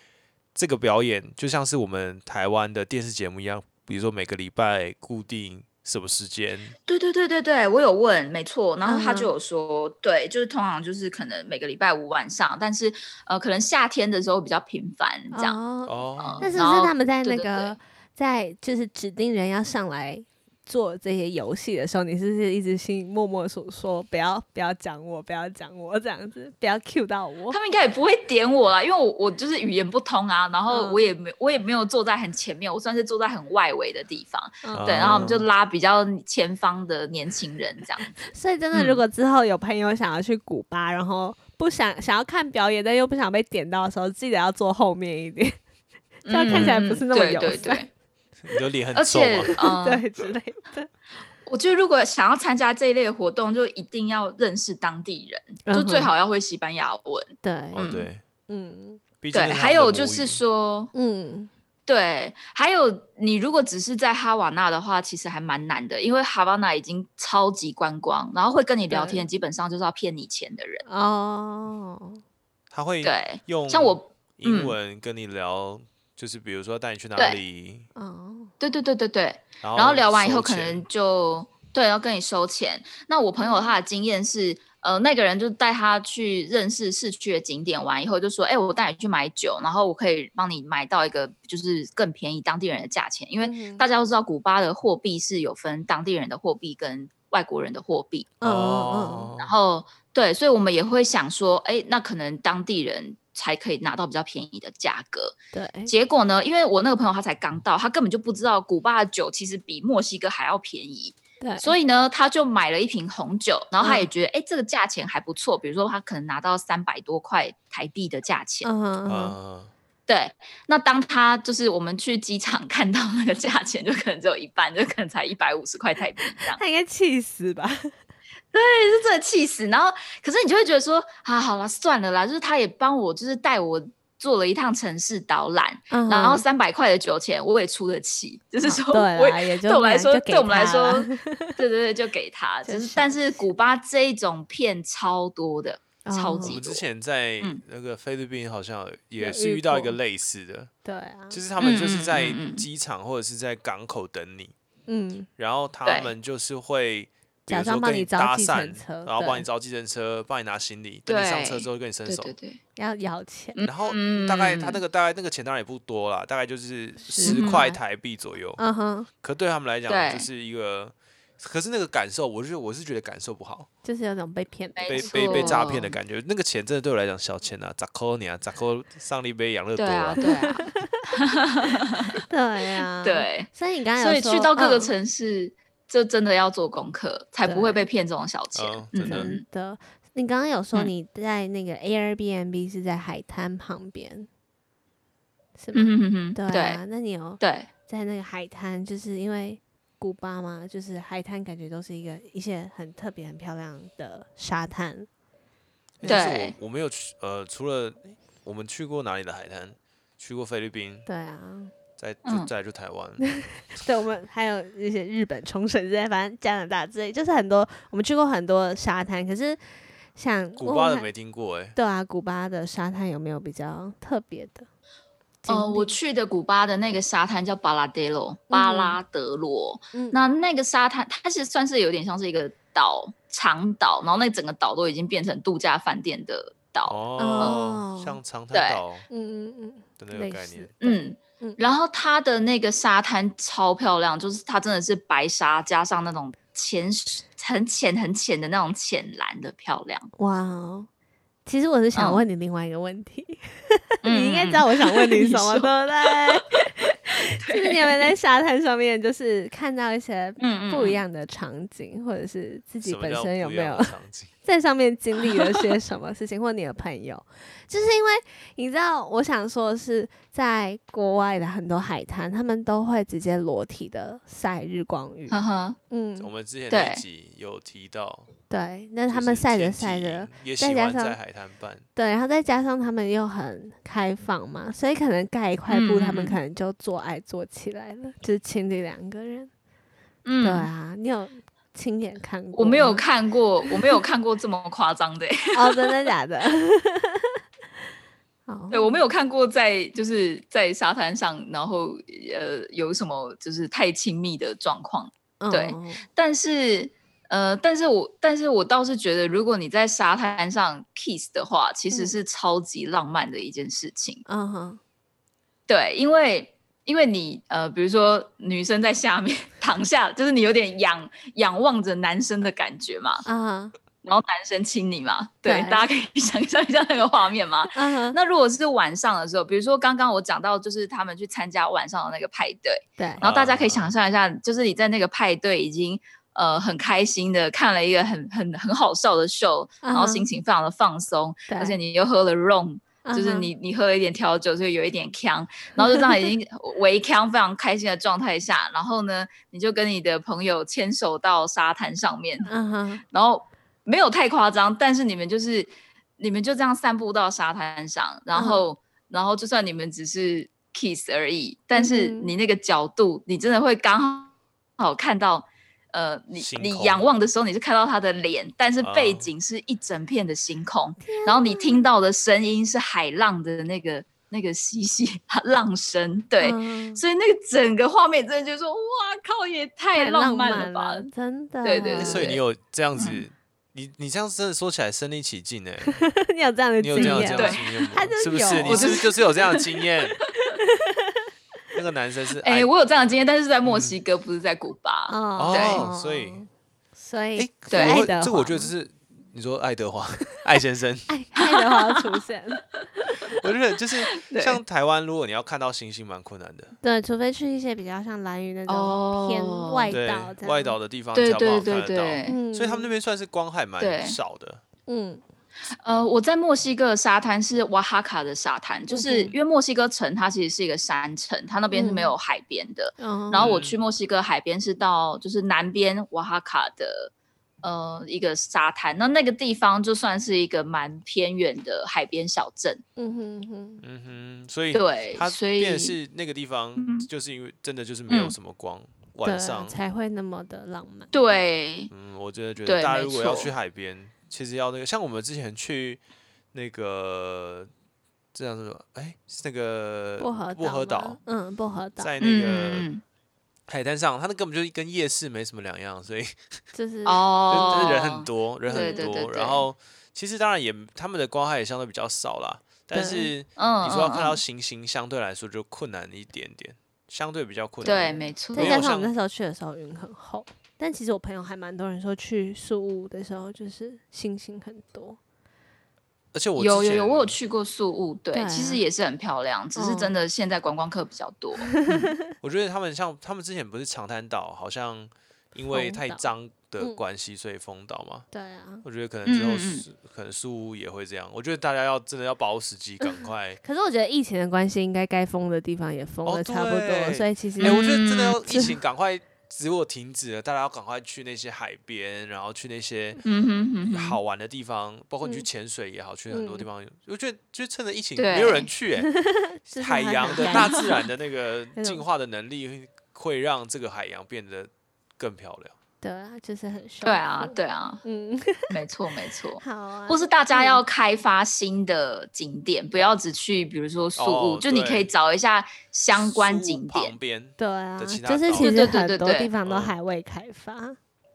这个表演，就像是我们台湾的电视节目一样，比如说每个礼拜固定什么时间，对对对对对，我有问，没错。然后他就有说，对，就是通常就是可能每个礼拜五晚上，但是呃，可能夏天的时候比较频繁这样。哦，哦，那是不是他们在那对对个在就是指定人要上来做这些游戏的时候，你是不是一直心默默说说不要不要讲我，不要讲我这样子，不要 cue 到我？他？们应该也不会点我啦，因为我我就是语言不通啊，然后嗯我也没我也没有坐在很前面，我算是坐在很外围的地方，嗯。对，然后我们就哦拉比较前方的年轻人这样子。所以真的，嗯如果之后有朋友想要去古巴，然后不想想要看表演，但又不想被点到的时候，记得要坐后面一点，这样看起来不是那么友嗯对对善。对，你的脸很而皱且嘛，嗯，对之类的。我觉得如果想要参加这一类的活动，就一定要认识当地人，就最好要会西班牙文。对，嗯。对，嗯对，还有就是说，嗯，对，还有你如果只是在哈瓦那的话，其实还蛮难的，因为哈瓦那已经超级观光，然后会跟你聊天，基本上就是要骗你钱的人。哦，他会对，用像我，英嗯。文跟你聊，就是比如说带你去哪对里，哦，对对对对对，然后然后聊完以后可能就对要跟你收钱。那我朋友他的经验是，呃，那个人就带他去认识市区的景点完以后，就说，哎、我带你去买酒，然后我可以帮你买到一个就是更便宜当地人的价钱，因为嗯大家都知道古巴的货币是有分当地人的货币跟外国人的货币，嗯嗯哦，然后对，所以我们也会想说，哎，那可能当地人。才可以拿到比较便宜的价格。对，结果呢，因为我那个朋友他才刚到，他根本就不知道古巴的酒其实比墨西哥还要便宜。对，所以呢，他就买了一瓶红酒，然后他也嗯觉得，哎、这个价钱还不错。比如说，他可能拿到三百多块台币的价钱。嗯嗯嗯，对，那当他就是我们去机场 看到那个价钱，就可能只有一半，就可能才一百五十块台币这样，他应该气死吧？对是真的气死。然后，可是你就会觉得说，啊，好了，算了啦，就是他也帮我，就是带我。做了一趟城市导览，嗯然后哼三百块的酒钱我也出得起，就是说对我也就对我们来说，对我们来说，对对对，就给他。就 就是是，但是古巴这一种骗超多的，超级我们之。前在嗯那个菲律宾好像也是遇到一个类似的，对啊，就是他们就是在机场或者是在港口等你，嗯，然后他们就是会。比假如说跟装帮你招搭讪计程，车然后帮你招计程车，帮你拿行李，等你上车之后跟你伸手，对对对，要要钱，嗯然后大概他那个个大概那个钱当然也不多啦，大概就是十块台币左右。嗯哼，可对他们来讲就是一个，可是那个感受，我是我是觉得感受不好，就是有种被骗被被被诈骗的感觉。那个钱真的对我来讲小钱啊，咋扣你啊，咋扣上了一杯养乐多 对啊，对啊，对啊，，对。所以你刚才所以去到各个嗯。城市，就真的要做功课，才不会被骗这种小钱。嗯。真的。嗯，你刚刚有说嗯。你在那个 Airbnb 是在海滩旁边，是吗？嗯哼哼对哼，对啊，那你有对，在那个海滩，就是因为古巴嘛，就是海滩感觉都是一个一些很特别、很漂亮的沙滩。对。我我没有去，呃，除了我们去过哪里的海滩，去过菲律宾，对啊，再就嗯再就台湾，对，我们还有一些日本冲绳之类，反正加拿大之类，就是很多我们去过很多沙滩，可是像古巴的没听过哎，对啊，古巴的沙滩有没有比较特别的？呃，我去的古巴的那个沙滩叫巴拉德罗，巴拉德罗。嗯那那个沙滩，它是算是有点像是一个岛，长岛，然后那整个岛都已经变成度假饭店的岛。哦哦，像长对滩岛嗯嗯嗯，的那个类似概念，嗯嗯，然后它的那个沙滩超漂亮，就是它真的是白沙加上那种浅很浅很浅的那种浅蓝的漂亮。哇哦。其实我是想嗯。问你另外一个问题，嗯 你应该知道我想问你 什么，你对不对？就是你有没有在沙滩上面，就是看到一些不一样的场景，或者是自己本身有没有？在上面经历了些什么事情，或你的朋友，就是因为你知道，我想说的是，在国外的很多海滩，他们都会直接裸体的晒日光浴。呵呵，我嗯，们之前对那集有提到，对，那他们晒着晒着，也再加上喜欢在海滩办，对，然后再加上他们又很开放嘛，所以可能盖一块布，他们嗯。可能就做爱做起来了，就是情侣两个人。嗯，对啊，你有亲眼看过？我没有看过，我没有看过这么夸张的欸、哦，真的假的？哦，对我没有看过在就是在沙滩上，然后呃有什么就是太亲密的状况。对嗯但是呃，但是我但是我倒是觉得，如果你在沙滩上 kiss 的话，其实嗯是超级浪漫的一件事情。嗯哼，对，因为因为你呃，比如说女生在下面 躺下，就是你有点仰仰望着男生的感觉嘛，然后男生亲你嘛，对，对大家可以想象一下那个画面嘛？那如果是晚上的时候，比如说刚刚我讲到，就是他们去参加晚上的那个派对，对，然后大家可以想象一下，就是你在那个派对已经呃很开心的看了一个很很很好笑的秀，然后心情非常的放松，对而且你又喝了 rum，就是你你喝了一点调酒，所以有一点呛，然后就这样已经微呛非常开心的状态下，然后呢，你就跟你的朋友牵手到沙滩上面，嗯哼，然后没有太夸张，但是你们就是你们就这样散步到沙滩上，然后、然后就算你们只是 kiss 而已，但是你那个角度，你真的会刚好看到。呃，你你仰望的时候，你是看到他的脸，但是背哦景是一整片的星空，然后你听到的声音是海浪的那个那个嬉戏 浪声，对，嗯所以那个整个画面真的就说，哇靠，也太太浪漫漫了吧！真的。对对对所以你有这样子嗯，你你这样真的说起来身临其境哎，你有这样的你有经验这样这样的对经验吗他就？是不是？有你是不是就是有这样的经验？那个男生是 哎、爱我有这样的经验，但是在墨西哥，不是在古巴。哦，对。所以所以哎，对。这我觉得就是你说爱德华爱先生，爱爱德华出现，我觉得就是像台湾，如果你要看到星星，蛮困难的。对，除非去一些比较像蓝屿那种哦偏外对岛外岛的地方对才有办对法看得到。对。对，嗯，所以他们那边算是光害蛮少的。嗯呃，我在墨西哥的沙滩是瓦哈卡的沙滩，就是因为墨西哥城它其实是一个山城，它那边是没嗯有海边的。嗯，然后我嗯去墨西哥海边是到就是南边瓦哈卡的呃一个沙滩，那那个地方就算是一个蛮偏远的海边小镇。嗯哼哼，嗯哼，所以对，它所以是那个地方嗯，就是因为真的就是没有嗯什么光，对晚上。才会那么的浪漫。对，嗯，我真的觉得大家如果要去海边，其实要那个，像我们之前去那个这样子，哎，是那个薄荷薄荷岛，，嗯，薄荷岛。嗯在那个嗯海滩上，它那根本就跟夜市没什么两样，所以就是嗯 哦，就是人很多，人很多。然后其实当然也他们的光害也相对比较少啦，但是嗯，你说要看到星星，相对来说就困难一点点，相对比较困难。对，难。没错，再加上我们那时候去的时候云很厚，但其实我朋友还蛮多人说去宿务的时候就是星星很多。而且我有有有，我有去过宿务，对，其实也是很漂亮，只是真的现在观光客比较多。我觉得他们像他们之前不是长滩岛，好像因为太脏的嗯关系，所以封岛嘛。对啊，我觉得可能之后可能树屋也会这样。我觉得大家要真的要把握时机，赶快。可是我觉得疫情的关系，应该该封的地方也封哦的差不多，对所以其实哎、我觉得真的嗯要疫情赶快如果停止了，大家要赶快去那些海边，然后去那些好玩的地方，包括你去嗯潜水也好，去很多地嗯方。我觉得就趁着疫情没有人去、哎，就是海洋的大自然的那个 进化的能力会让这个海洋变得更漂亮。对啊，就是很舒对啊，对啊，嗯，没 错没错。好啊，或是大家嗯要开发新的景点，不要只去，比如说宿务，哦就你可以找一下相关景点。旁边对啊，就是其实对对对很多地方都嗯还未开发，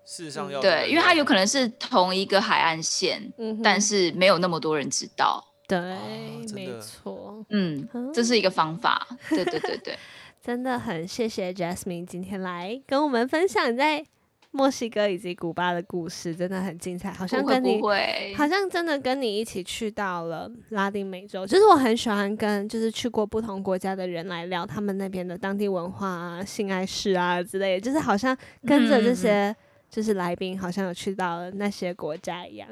事实上要对，因为它有可能是同一个海岸线，嗯，但是没有那么多人知道。对，真没错，嗯嗯，这是一个方法。对对对对，真的很谢谢 Jasmine 今天来跟我们分享在墨西哥以及古巴的故事，真的很精彩，好像跟你不会，好像真的跟你一起去到了拉丁美洲，就是我很喜欢跟就是去过不同国家的人来聊他们那边的当地文化啊、性爱事啊之类的，就是好像跟着这些就是来宾好像有去到了那些国家一样。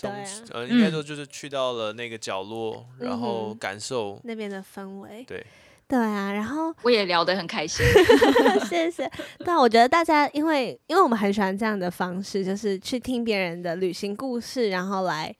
对啊。呃，应该嗯。说就是去到了那个角落，然后感受，那边的氛围，对，对啊，然后我也聊得很开心。谢谢。但我觉得大家因为因为我们很喜欢这样的方式，就是去听别人的旅行故事，然后来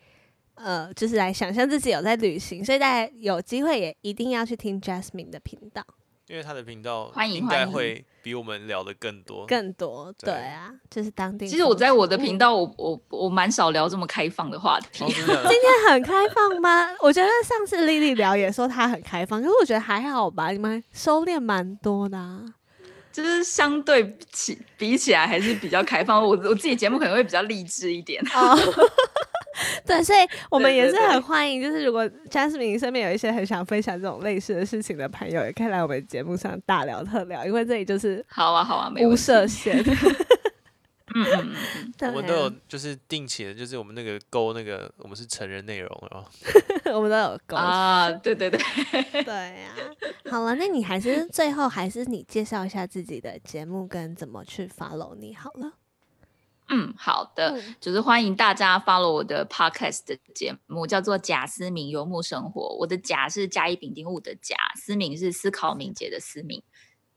呃，就是来想象自己有在旅行，所以大家有机会也一定要去听 Jasmine 的频道。因为他的频道欢迎应该欢迎会比我们聊的更多。更多，对对啊，就是当地。其实我在我的频道，我我我蛮少聊这么开放的话题哦，。今天很开放吗？我觉得上次丽丽聊也说她很开放，可是我觉得还好吧，你们收敛蛮多的、啊。就是相对起比起来还是比较开放。我我自己节目可能会比较励志一点。哦，对，所以我们也是很欢迎，就是如果 Jasmine 身边有一些很想分享这种类似的事情的朋友，也可以来我们节目上大聊特聊，因为这里就是好啊好啊，没无问题。设限。嗯我们都有啊，就是定期的，就是我们那个勾那个，我们是成人内容啊。我们都有勾啊，对对对。对 呀、好了，那你还是最后还是你介绍一下自己的节目跟怎么去 follow 你好了。嗯，好的，嗯就是欢迎大家 follow 我的 podcast 的节目，叫做贾思敏游牧生活。我的贾是甲乙丙丁戊的贾，思敏是思考敏捷的思敏。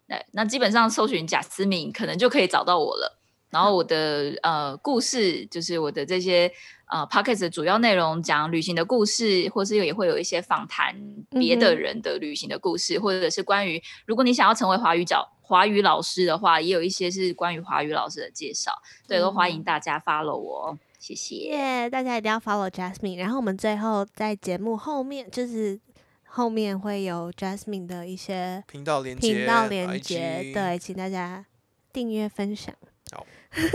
对，那基本上搜寻贾思敏，可能就可以找到我了。然后我的呃故事，就是我的这些呃 podcast 的主要内容，讲旅行的故事，或是也会有一些访谈别的人的旅行的故事，或者是关于如果你想要成为华语角华语老师的话，也有一些是关于华语老师的介绍。对，都欢迎嗯大家 follow 我哦，谢谢。耶大家一定要 follow Jasmine。然后我们最后在节目后面，就是后面会有 Jasmine 的一些频道连接，频道连接。对，请大家订阅分享。好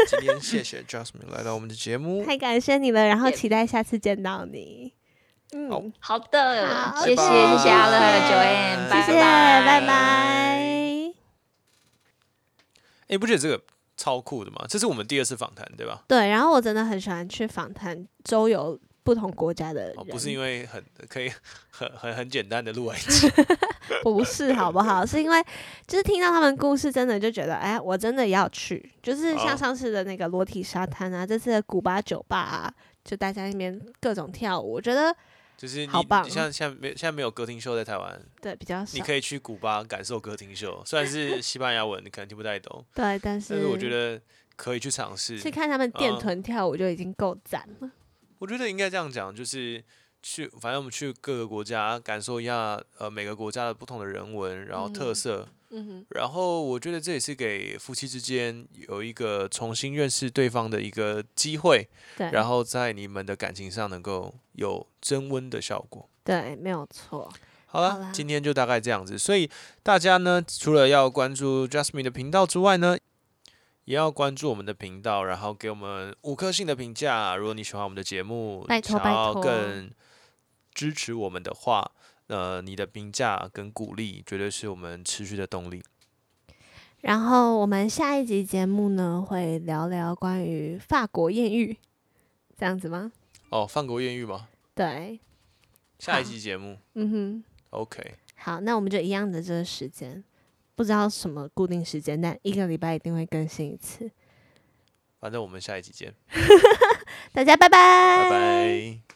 今天谢谢 Jasmine 来到我们的节目，太感谢你了，然后期待下次见到你。嗯，好的，好谢谢谢谢阿乐谢谢 Joanne，拜谢谢，拜拜拜。哎，不觉得这个超酷的吗？这是我们第二次访谈，对吧？对，然后我真的很喜欢去访谈周游不同国家的人，哦，不是因为很可以很很很简单的录完一集，不是好不好？是因为就是听到他们故事，真的就觉得，哎，我真的要去。就是像哦上次的那个裸体沙滩啊，这次的古巴酒吧啊，就大家那边各种跳舞，我觉得就是你好棒你像现在没现在没有歌厅秀在台湾，对比较少你。可以去古巴感受歌厅秀，虽然是 西班牙文，你可能听不太懂，对，但是但是我觉得可以去尝试。去看他们电嗯臀跳舞就已经够赞了。我觉得应该这样讲，就是去，反正我们去各个国家感受一下，呃，每个国家的不同的人文，然后特嗯色，嗯哼，然后我觉得这也是给夫妻之间有一个重新认识对方的一个机会，对，然后在你们的感情上能够有增温的效果。对，没有错。好了，今天就大概这样子。所以大家呢，除了要关注 Jasmine 的频道之外呢，也要关注我们的频道，然后给我们五颗星的评价。如果你喜欢我们的节目，拜托想要拜托更支持我们的话，呃，你的评价跟鼓励绝对是我们持续的动力。然后我们下一集节目呢，会聊聊关于法国艳遇，这样子吗？哦，法国艳遇吗？对，下一好期节目嗯哼。，OK，好，那我们就一样的这个时间，不知道什么固定时间，但一个礼拜一定会更新一次。反正我们下一集见，大家拜拜，拜拜。